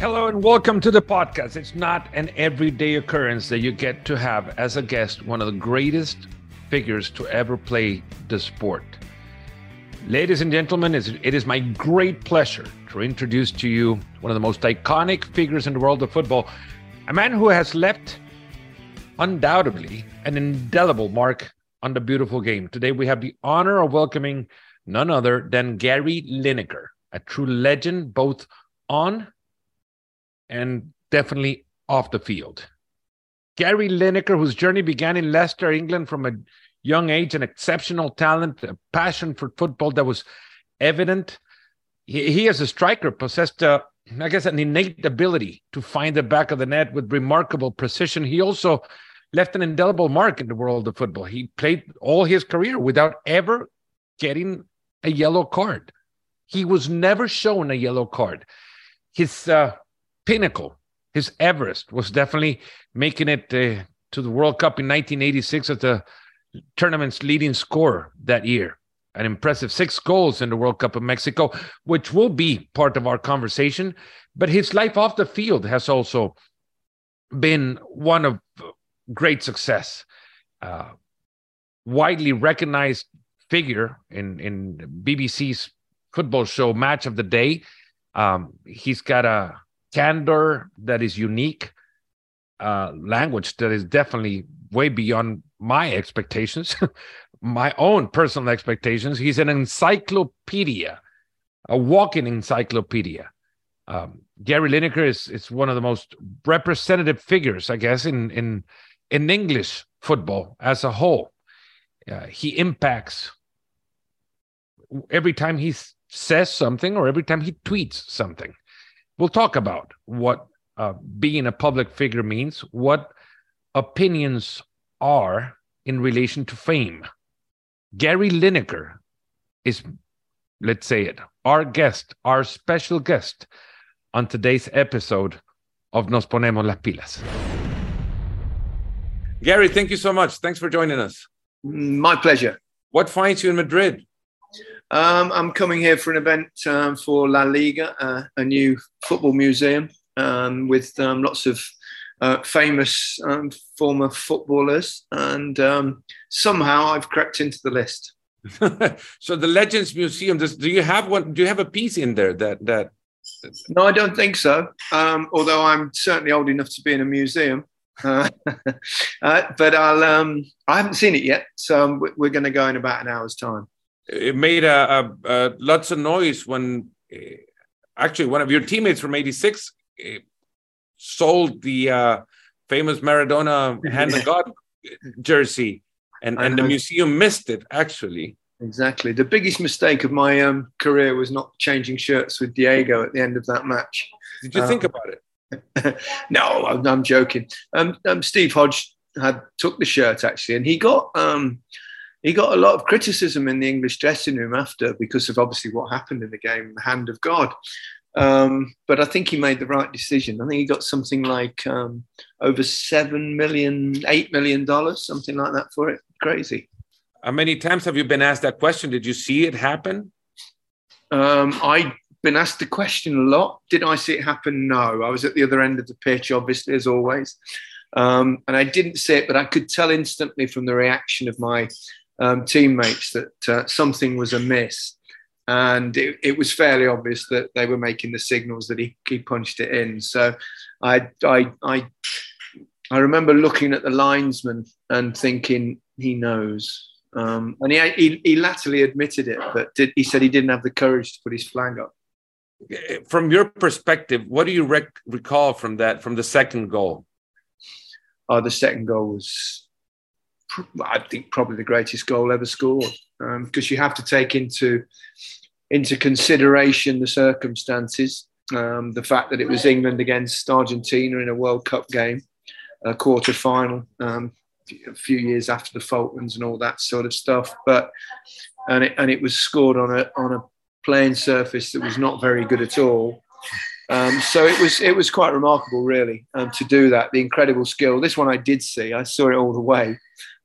Hello and welcome to the podcast. It's not an everyday occurrence that you get to have as a guest one of the greatest figures to ever play the sport. Ladies and gentlemen, it is my great pleasure to introduce to you one of the most iconic figures in the world of football, a man who has left undoubtedly an indelible mark on the beautiful game. Today we have the honor of welcoming none other than Gary Lineker, a true legend both on and definitely off the field. Gary Lineker, whose journey began in Leicester, England, from a young age, an exceptional talent, a passion for football that was evident. He, he as a striker, possessed, a, I guess, an innate ability to find the back of the net with remarkable precision. He also left an indelible mark in the world of football. He played all his career without ever getting a yellow card. He was never shown a yellow card. His uh, pinnacle, his Everest, was definitely making it uh, to the World Cup in 1986 as the tournament's leading scorer that year. An impressive six goals in the World Cup of Mexico, which will be part of our conversation. But his life off the field has also been one of great success. Uh, widely recognized figure in, in BBC's football show Match of the Day. Um, he's got a candor that is unique, uh, language that is definitely way beyond my expectations, my own personal expectations. He's an encyclopedia, a walking encyclopedia. Um, Gary Lineker is, is one of the most representative figures, I guess, in in in English football as a whole. Uh, he impacts every time he says something or every time he tweets something we'll talk about what uh, being a public figure means, what opinions are in relation to fame. Gary Lineker is, let's say it, our guest, our special guest on today's episode of Nos Ponemos las Pilas. Gary, thank you so much. Thanks for joining us. My pleasure. What finds you in Madrid? Um, I'm coming here for an event um, for La Liga, uh, a new football museum um, with um, lots of uh, famous um, former footballers, and um, somehow I've crept into the list. so the Legends Museum, does, do you have one? Do you have a piece in there that that? No, I don't think so. although I'm certainly old enough to be in a museum. Uh, uh, but I'll I haven't seen it yet, so we're going to go in about an hour's time it made a, a, a, lots of noise when uh, actually one of your teammates from 86 uh, sold the uh, famous Maradona hand of God jersey and, and the museum missed it actually. Exactly. The biggest mistake of my um, career was not changing shirts with Diego at the end of that match. Did you think about it? no, I'm, I'm joking. Um, um, Steve Hodge had took the shirt actually, and he got um, he got a lot of criticism in the English dressing room after because of obviously what happened in the game, the hand of God. Um, but I think he made the right decision. I think he got something like um, over seven million, eight million dollars, something like that for it. Crazy. How many times have you been asked that question? Did you see it happen? Um, I've been asked the question a lot. Did I see it happen? No. I was at the other end of the pitch, obviously, as always. Um, and I didn't see it, but I could tell instantly from the reaction of my um, teammates that uh, something was amiss. And it, it, was fairly obvious that they were making the signals that he, he punched it in. So I, I, I, I remember looking at the linesman and thinking, he knows. Um, and he, he, he latterly admitted it, but did, he said he didn't have the courage to put his flag up. From your perspective, what do you rec- recall from that, from the second goal? Oh, the second goal was I think probably the greatest goal ever scored because um, you have to take into into consideration the circumstances, um, the fact that it was England against Argentina in a World Cup game, a quarter final, um, a few years after the Falklands and all that sort of stuff. But and it, and it was scored on a on a playing surface that was not very good at all. Um, so it was it was quite remarkable, really, um, to do that. The incredible skill. This one I did see. I saw it all the way.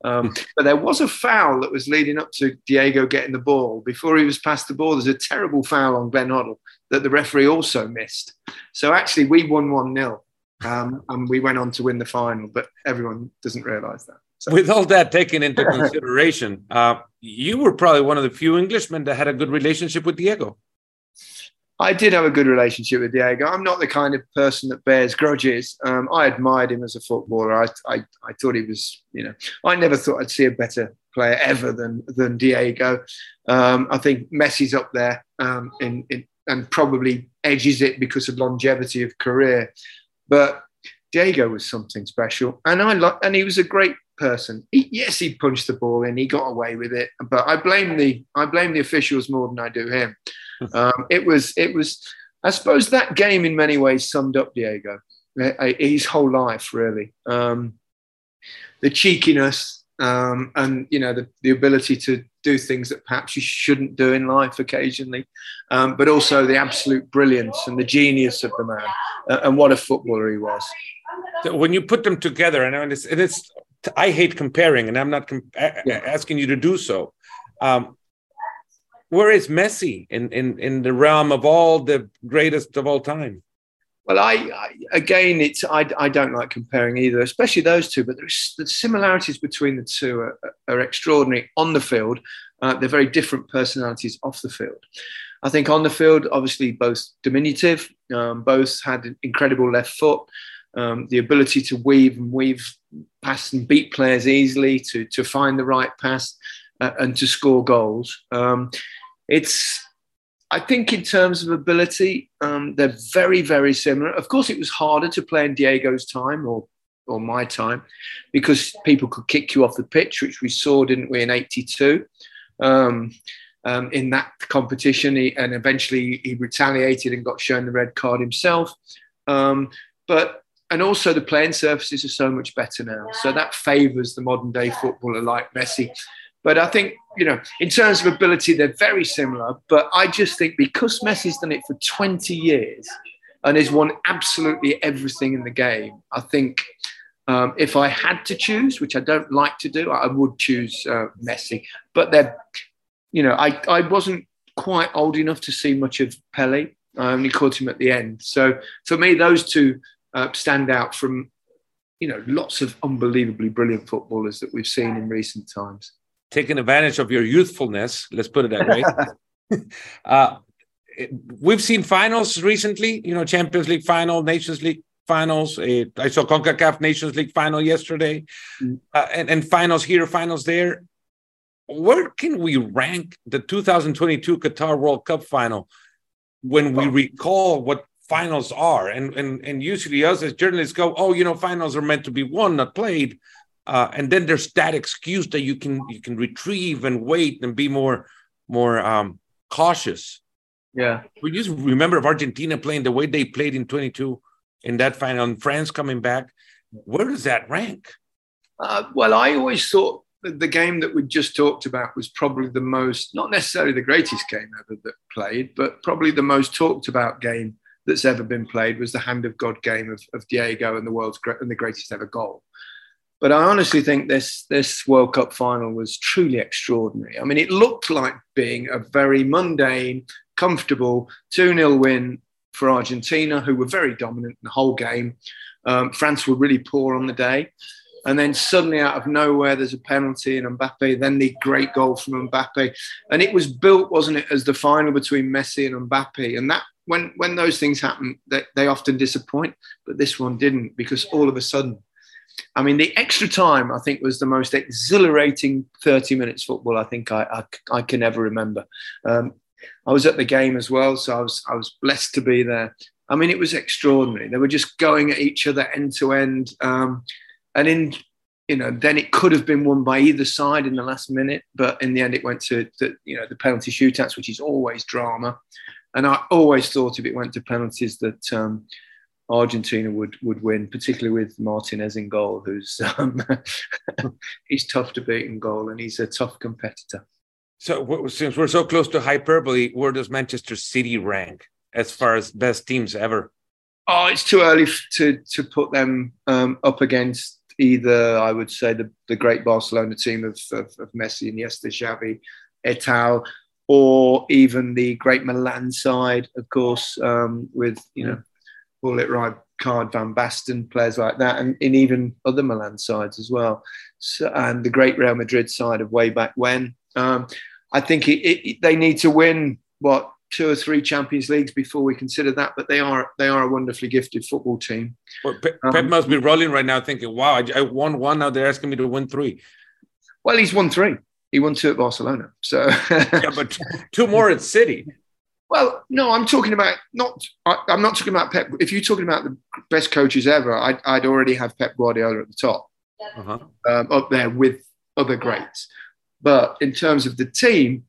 Um, but there was a foul that was leading up to Diego getting the ball. Before he was past the ball, there's a terrible foul on Glenn Hoddle. that the referee also missed. So actually, we won 1 0 um, and we went on to win the final, but everyone doesn't realise that. So. With all that taken into consideration, uh, you were probably one of the few Englishmen that had a good relationship with Diego. I did have a good relationship with Diego. I'm not the kind of person that bears grudges. Um, I admired him as a footballer. I, I, I thought he was, you know, I never thought I'd see a better player ever than than Diego. Um, I think Messi's up there um, in, in, and probably edges it because of longevity of career. But Diego was something special, and I like, and he was a great person. He, yes, he punched the ball in, he got away with it, but I blame the I blame the officials more than I do him. Um, it was it was I suppose that game in many ways summed up Diego, uh, uh, his whole life really. Um, the cheekiness um, and you know the, the ability to do things that perhaps you shouldn't do in life occasionally, um, but also the absolute brilliance and the genius of the man uh, and what a footballer he was. So when you put them together, and it's, it's I hate comparing, and I'm not comp- yeah. asking you to do so. Um, where is Messi in, in, in the realm of all the greatest of all time? Well, I, I again, it's I, I don't like comparing either, especially those two. But the similarities between the two are, are extraordinary on the field. Uh, they're very different personalities off the field. I think on the field, obviously, both diminutive, um, both had an incredible left foot um, the ability to weave and weave pass and beat players easily, to, to find the right pass uh, and to score goals. Um, it's, I think, in terms of ability, um, they're very, very similar. Of course, it was harder to play in Diego's time or or my time because people could kick you off the pitch, which we saw, didn't we, in '82. Um, um, in that competition, he, and eventually he retaliated and got shown the red card himself. Um, but and also the playing surfaces are so much better now. So that favours the modern day footballer like Messi. But I think, you know, in terms of ability, they're very similar. But I just think because Messi's done it for 20 years and has won absolutely everything in the game, I think um, if I had to choose, which I don't like to do, I would choose uh, Messi. But they're, you know, I, I wasn't quite old enough to see much of Pele. I only caught him at the end. So for me, those two uh, stand out from you know lots of unbelievably brilliant footballers that we've seen in recent times. Taking advantage of your youthfulness, let's put it that way. uh, we've seen finals recently. You know, Champions League final, Nations League finals. Uh, I saw CONCACAF Nations League final yesterday, mm. uh, and, and finals here, finals there. Where can we rank the 2022 Qatar World Cup final when we recall what finals are. And and and usually us as journalists go, oh, you know, finals are meant to be won, not played. Uh, and then there's that excuse that you can you can retrieve and wait and be more more um, cautious. Yeah. We just remember of Argentina playing the way they played in 22 in that final, and France coming back. Where does that rank? Uh, well, I always thought the game that we just talked about was probably the most, not necessarily the greatest game ever that played, but probably the most talked about game that's ever been played was the hand of God game of, of Diego and the world's and the greatest ever goal. But I honestly think this this World Cup final was truly extraordinary. I mean, it looked like being a very mundane, comfortable 2 0 win for Argentina, who were very dominant in the whole game. Um, France were really poor on the day. And then suddenly, out of nowhere, there's a penalty and Mbappe, then the great goal from Mbappe. And it was built, wasn't it, as the final between Messi and Mbappe. And that when when those things happen, they, they often disappoint. But this one didn't because all of a sudden, I mean, the extra time I think was the most exhilarating 30 minutes football I think I I, I can ever remember. Um, I was at the game as well, so I was I was blessed to be there. I mean, it was extraordinary. They were just going at each other end to end, um, and in you know, then it could have been won by either side in the last minute, but in the end, it went to, to you know the penalty shootouts, which is always drama. And I always thought if it went to penalties that um, Argentina would would win, particularly with Martinez in goal, who's um, he's tough to beat in goal, and he's a tough competitor. So since we're so close to hyperbole, where does Manchester City rank as far as best teams ever? Oh, it's too early to to put them um, up against either. I would say the the great Barcelona team of of, of Messi and Iniesta, Xavi, Eto'o or even the great Milan side, of course, um, with you know, it right card Van Basten, players like that, and in even other Milan sides as well. So, and the great Real Madrid side of way back when. Um, I think it, it, they need to win what two or three Champions Leagues before we consider that. But they are they are a wonderfully gifted football team. Well, Pep, um, must be rolling right now, thinking, "Wow, I, I, won one. Now they're asking me to win three. Well, he's won three. He won two at Barcelona. So yeah, but two more at City. Well, no, I'm talking about not. I, am not talking about Pep. If you're talking about the best coaches ever, I'd, I'd already have Pep Guardiola at the top, uh-huh. um, up there with other greats. But in terms of the team,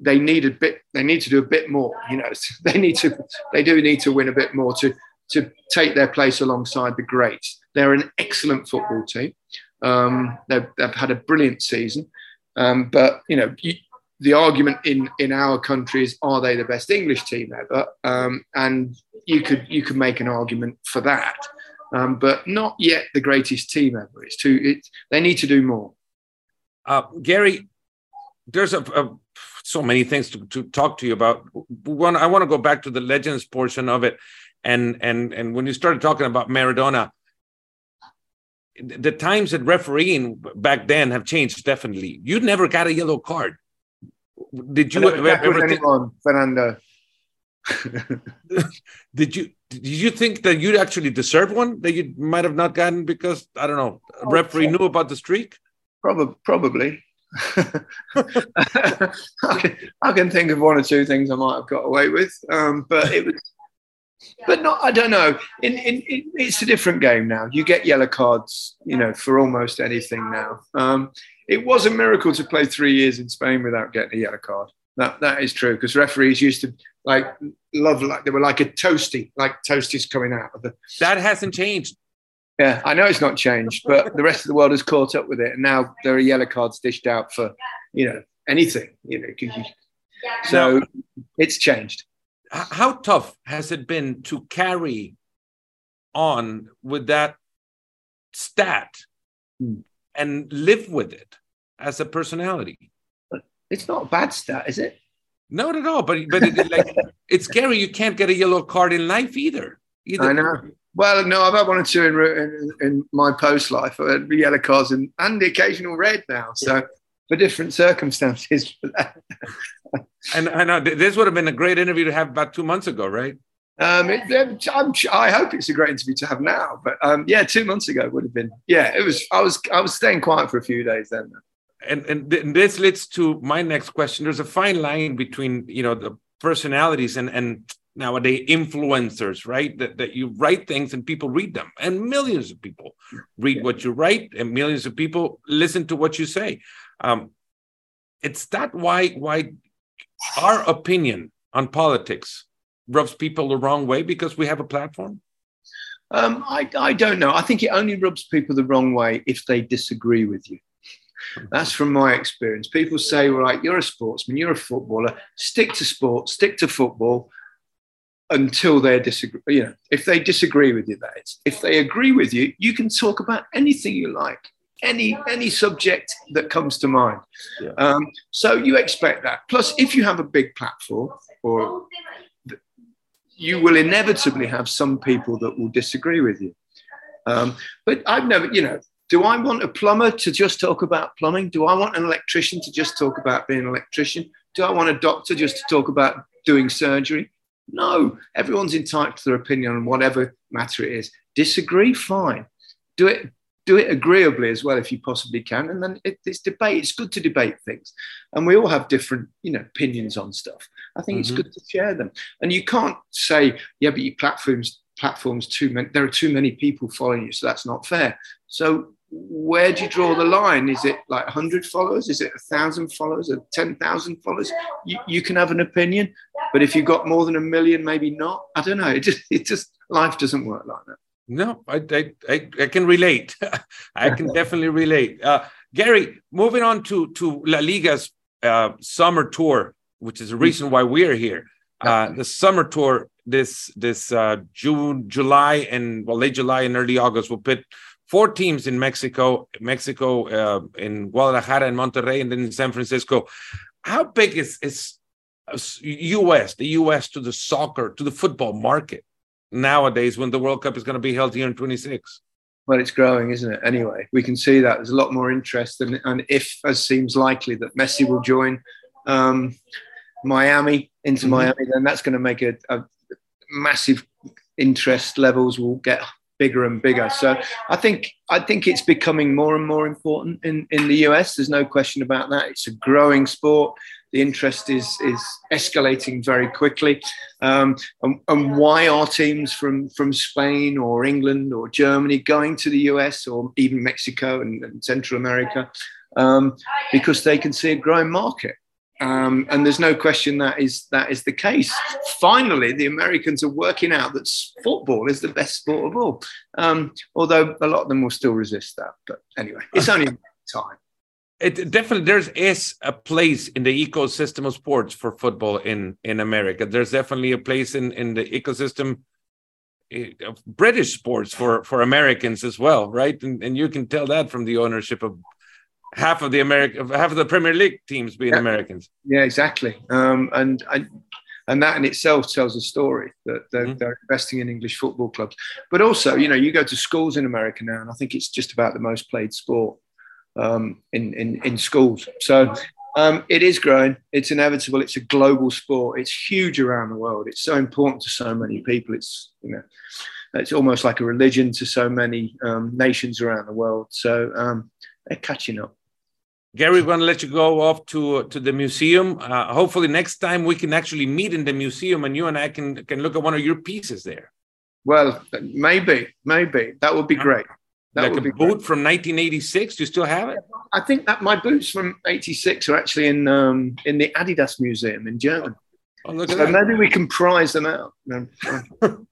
they need a bit. They need to do a bit more. You know, they need to. They do need to win a bit more to to take their place alongside the greats. They're an excellent football team. Um, they've, they've, had a brilliant season, um, but you know, you, the argument in in our country is are they the best English team ever? Um, and you could you could make an argument for that, um, but not yet the greatest team ever. It's too. It, they need to do more. Uh, Gary, there's a, a, so many things to, to talk to you about. One, I want to go back to the legends portion of it, and and and when you started talking about Maradona, the times that refereeing back then have changed definitely. You never got a yellow card. Did you ever, think, Fernando? did you did you think that you actually deserve one that you might have not gotten because I don't know a referee knew about the streak? Probably, probably. I, can, I, can, think of one or two things I might have got away with, um, but it was, but not. I don't know. In, in, in, it's a different game now. You get yellow cards, you know, for almost anything now. Um, it was a miracle to play three years in Spain without getting a yellow card. That that is true because referees used to like love like they were like a toasty, like toasties coming out of the. That hasn't changed. Yeah, I know it's not changed, but the rest of the world has caught up with it, and now there are yellow cards dished out for, you know, anything. You know, you, so now, it's changed. How tough has it been to carry on with that stat hmm. And live with it as a personality? It's not a bad stat, is it? Not at all. But but it, like it's scary. You can't get a yellow card in life either. either. I know. Well, no, I've had one or two in, in, in my post life. I had yellow cards and, and the occasional red now. So for different circumstances. and I know uh, this would have been a great interview to have about two months ago, right? Um, it, i hope it's a great interview to have now, but um, yeah, two months ago would have been. Yeah, it was. I was. I was staying quiet for a few days then. And and this leads to my next question. There's a fine line between you know the personalities and and nowadays influencers, right? That, that you write things and people read them, and millions of people read what you write, and millions of people listen to what you say. Um, it's that why why our opinion on politics rubs people the wrong way because we have a platform. Um, I, I don't know. I think it only rubs people the wrong way if they disagree with you. That's from my experience. People say, right, you're a sportsman, you're a footballer, stick to sport, stick to football, until they disagree. You know, if they disagree with you, that is. If they agree with you, you can talk about anything you like, any any subject that comes to mind. Yeah. Um, so you expect that. Plus, if you have a big platform, or you will inevitably have some people that will disagree with you. Um, but I've never, you know, do I want a plumber to just talk about plumbing? Do I want an electrician to just talk about being an electrician? Do I want a doctor just to talk about doing surgery? No, everyone's entitled to their opinion on whatever matter it is. Disagree, fine. Do it, do it agreeably as well if you possibly can. And then it, it's debate. It's good to debate things, and we all have different, you know, opinions on stuff. I think mm-hmm. it's good to share them. And you can't say, yeah, but your platforms platforms too many. There are too many people following you, so that's not fair. So where do you draw the line? Is it like 100 followers? Is it 1,000 followers or 10,000 followers? You, you, can have an opinion, but if you've got more than a million, maybe not. I don't know. It just, it just life doesn't work like that. No, I, I, I, I can relate. I can definitely relate. Uh, Gary, moving on to, to La Liga's uh, summer tour, which is the reason why we're here. Uh, the summer tour this this uh, June, July, and well, late July and early August will put four teams in Mexico, Mexico, uh, in Guadalajara and Monterrey, and then in San Francisco. How big is is US, the US to the soccer, to the football market nowadays when the World Cup is going to be held here in 26? Well, it's growing, isn't it? Anyway, we can see that there's a lot more interest, and, and if, as seems likely, that Messi will join um, Miami into mm-hmm. Miami, then that's going to make a, a massive interest levels will get bigger and bigger. So I think I think it's becoming more and more important in, in the US. There's no question about that. It's a growing sport. The interest is is escalating very quickly. Um, and, and why are teams from from Spain or England or Germany going to the US or even Mexico and, and Central America? Um, because they can see a growing market. Um, and there's no question that is that is the case. Finally, the Americans are working out that football is the best sport of all. Um, although a lot of them will still resist that. But anyway, it's only time. It definitely there's is a place in the ecosystem of sports for football in in America. There's definitely a place in in the ecosystem eh, of British sports for for Americans as well, right? And and you can tell that from the ownership of half of the American, half of the Premier League teams being yeah. Americans. Yeah, exactly. Um, and I, and that in itself tells a story that they're, mm-hmm. they're, investing in English football clubs. But also, you know, you go to schools in America now, and I think it's just about the most played sport um, in, in in schools. So. Um, it is growing. It's inevitable. It's a global sport. It's huge around the world. It's so important to so many people. It's you know, it's almost like a religion to so many um, nations around the world. So um, they're catching up. Gary, we're going to let you go off to to the museum. Uh, hopefully, next time we can actually meet in the museum, and you and I can can look at one of your pieces there. Well, maybe, maybe that would be great. That like a boot great. from 1986. Do you still have it? I think that my boots from '86 are actually in um, in the Adidas Museum in Germany. Oh, look so maybe we can prize them out.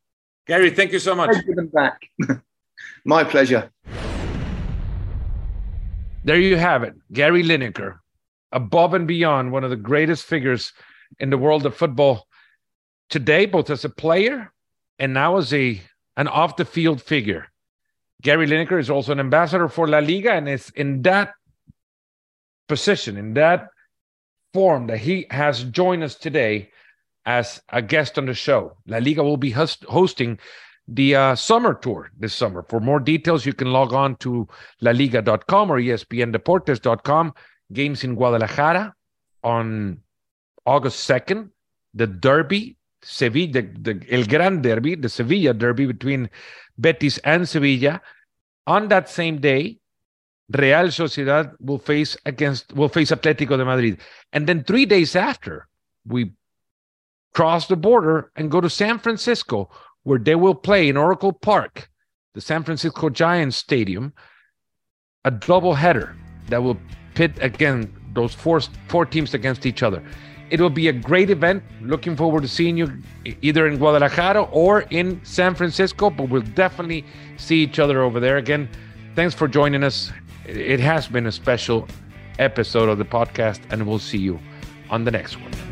Gary, thank you so much. Give them back. my pleasure. There you have it. Gary Lineker, above and beyond one of the greatest figures in the world of football today, both as a player and now as a an off the field figure. Gary Lineker is also an ambassador for La Liga and is in that position, in that form that he has joined us today as a guest on the show. La Liga will be host- hosting the uh, summer tour this summer. For more details, you can log on to laliga.com or espndeportes.com. Games in Guadalajara on August 2nd. The Derby, Sevilla, the, the El Gran Derby, the Sevilla Derby between Betis and Sevilla. On that same day, Real Sociedad will face against will face Atletico de Madrid. And then three days after, we cross the border and go to San Francisco, where they will play in Oracle Park, the San Francisco Giants Stadium, a double header that will pit again those four four teams against each other. It will be a great event. Looking forward to seeing you either in Guadalajara or in San Francisco, but we'll definitely see each other over there. Again, thanks for joining us. It has been a special episode of the podcast, and we'll see you on the next one.